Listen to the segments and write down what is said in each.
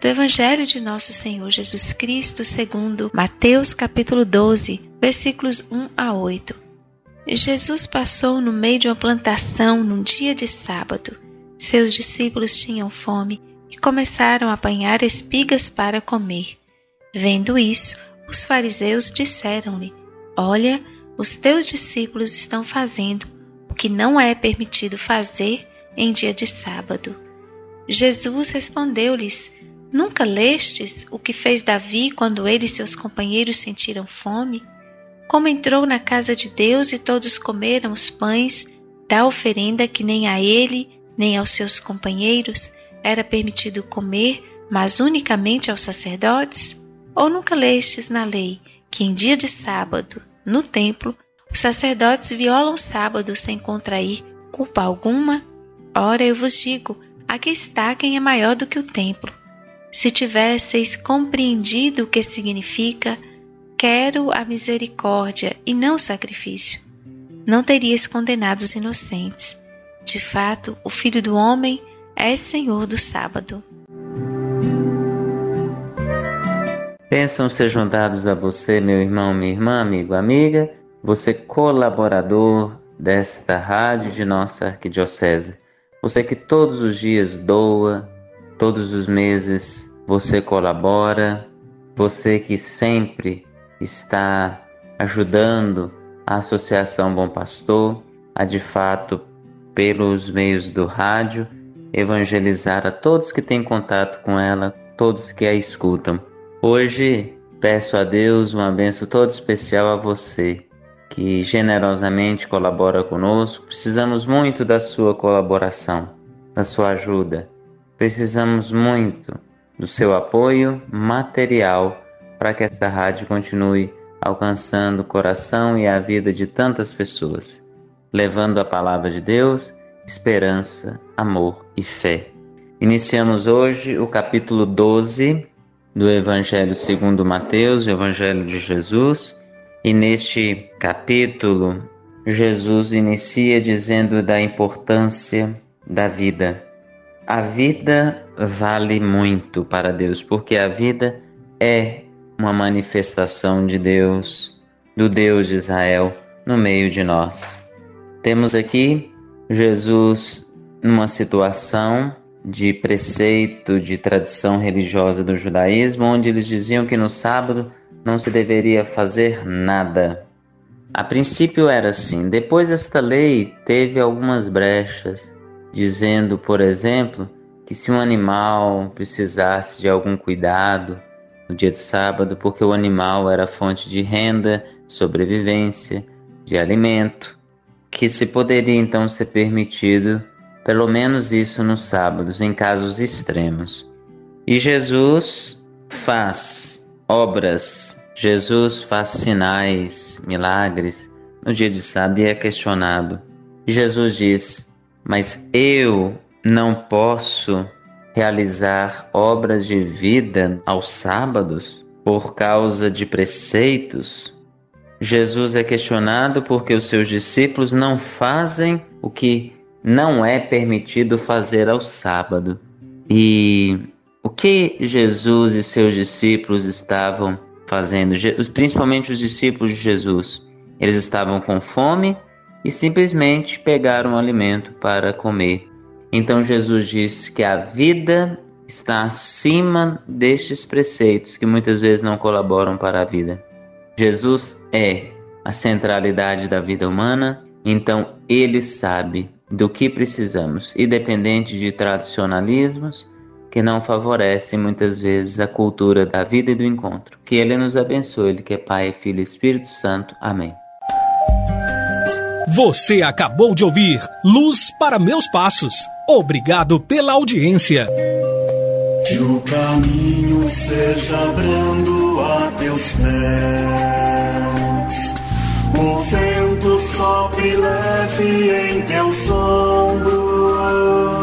do Evangelho de Nosso Senhor Jesus Cristo, segundo Mateus capítulo 12, versículos 1 a 8. Jesus passou no meio de uma plantação num dia de sábado. Seus discípulos tinham fome e começaram a apanhar espigas para comer. Vendo isso, os fariseus disseram-lhe: Olha, os teus discípulos estão fazendo o que não é permitido fazer em dia de sábado. Jesus respondeu-lhes: Nunca lestes o que fez Davi quando ele e seus companheiros sentiram fome? Como entrou na casa de Deus e todos comeram os pães da oferenda que nem a ele, nem aos seus companheiros era permitido comer, mas unicamente aos sacerdotes? Ou nunca lestes na lei que em dia de sábado, no templo, os sacerdotes violam o sábado sem contrair culpa alguma? Ora, eu vos digo: aqui está quem é maior do que o templo. Se tivesseis compreendido o que significa quero a misericórdia e não o sacrifício, não terias condenado os inocentes. De fato, o Filho do Homem é Senhor do sábado. Pensam sejam dados a você, meu irmão, minha irmã, amigo, amiga, você colaborador desta rádio de nossa arquidiocese. Você que todos os dias doa, todos os meses você colabora, você que sempre está ajudando a Associação Bom Pastor a de fato, pelos meios do rádio, evangelizar a todos que têm contato com ela, todos que a escutam. Hoje peço a Deus uma benção toda especial a você que generosamente colabora conosco. Precisamos muito da sua colaboração, da sua ajuda. Precisamos muito do seu apoio material para que essa rádio continue alcançando o coração e a vida de tantas pessoas, levando a palavra de Deus, esperança, amor e fé. Iniciamos hoje o capítulo 12 do Evangelho segundo Mateus, o Evangelho de Jesus, e neste capítulo Jesus inicia dizendo da importância da vida. A vida vale muito para Deus, porque a vida é uma manifestação de Deus, do Deus de Israel, no meio de nós. Temos aqui Jesus numa situação de preceito, de tradição religiosa do judaísmo, onde eles diziam que no sábado não se deveria fazer nada. A princípio era assim. Depois esta lei teve algumas brechas, dizendo, por exemplo, que se um animal precisasse de algum cuidado no dia de sábado, porque o animal era fonte de renda, sobrevivência, de alimento, que se poderia então ser permitido pelo menos isso nos sábados, em casos extremos. E Jesus faz obras, Jesus faz sinais, milagres no dia de sábado e é questionado. E Jesus diz: Mas eu não posso realizar obras de vida aos sábados por causa de preceitos? Jesus é questionado porque os seus discípulos não fazem o que não é permitido fazer ao sábado. E o que Jesus e seus discípulos estavam fazendo, principalmente os discípulos de Jesus? Eles estavam com fome e simplesmente pegaram o alimento para comer. Então Jesus disse que a vida está acima destes preceitos que muitas vezes não colaboram para a vida. Jesus é a centralidade da vida humana, então ele sabe do que precisamos, independente de tradicionalismos que não favorecem muitas vezes a cultura da vida e do encontro. Que Ele nos abençoe, Ele que é Pai, Filho e Espírito Santo. Amém. Você acabou de ouvir Luz para Meus Passos. Obrigado pela audiência. Que o caminho seja brando a teus pés. O vento sopre leve em teus ombros.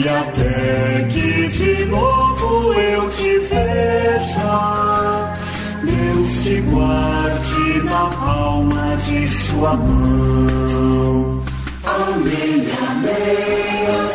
E até que de novo eu te veja, Deus te guarde na palma de sua mão. Amém, amém,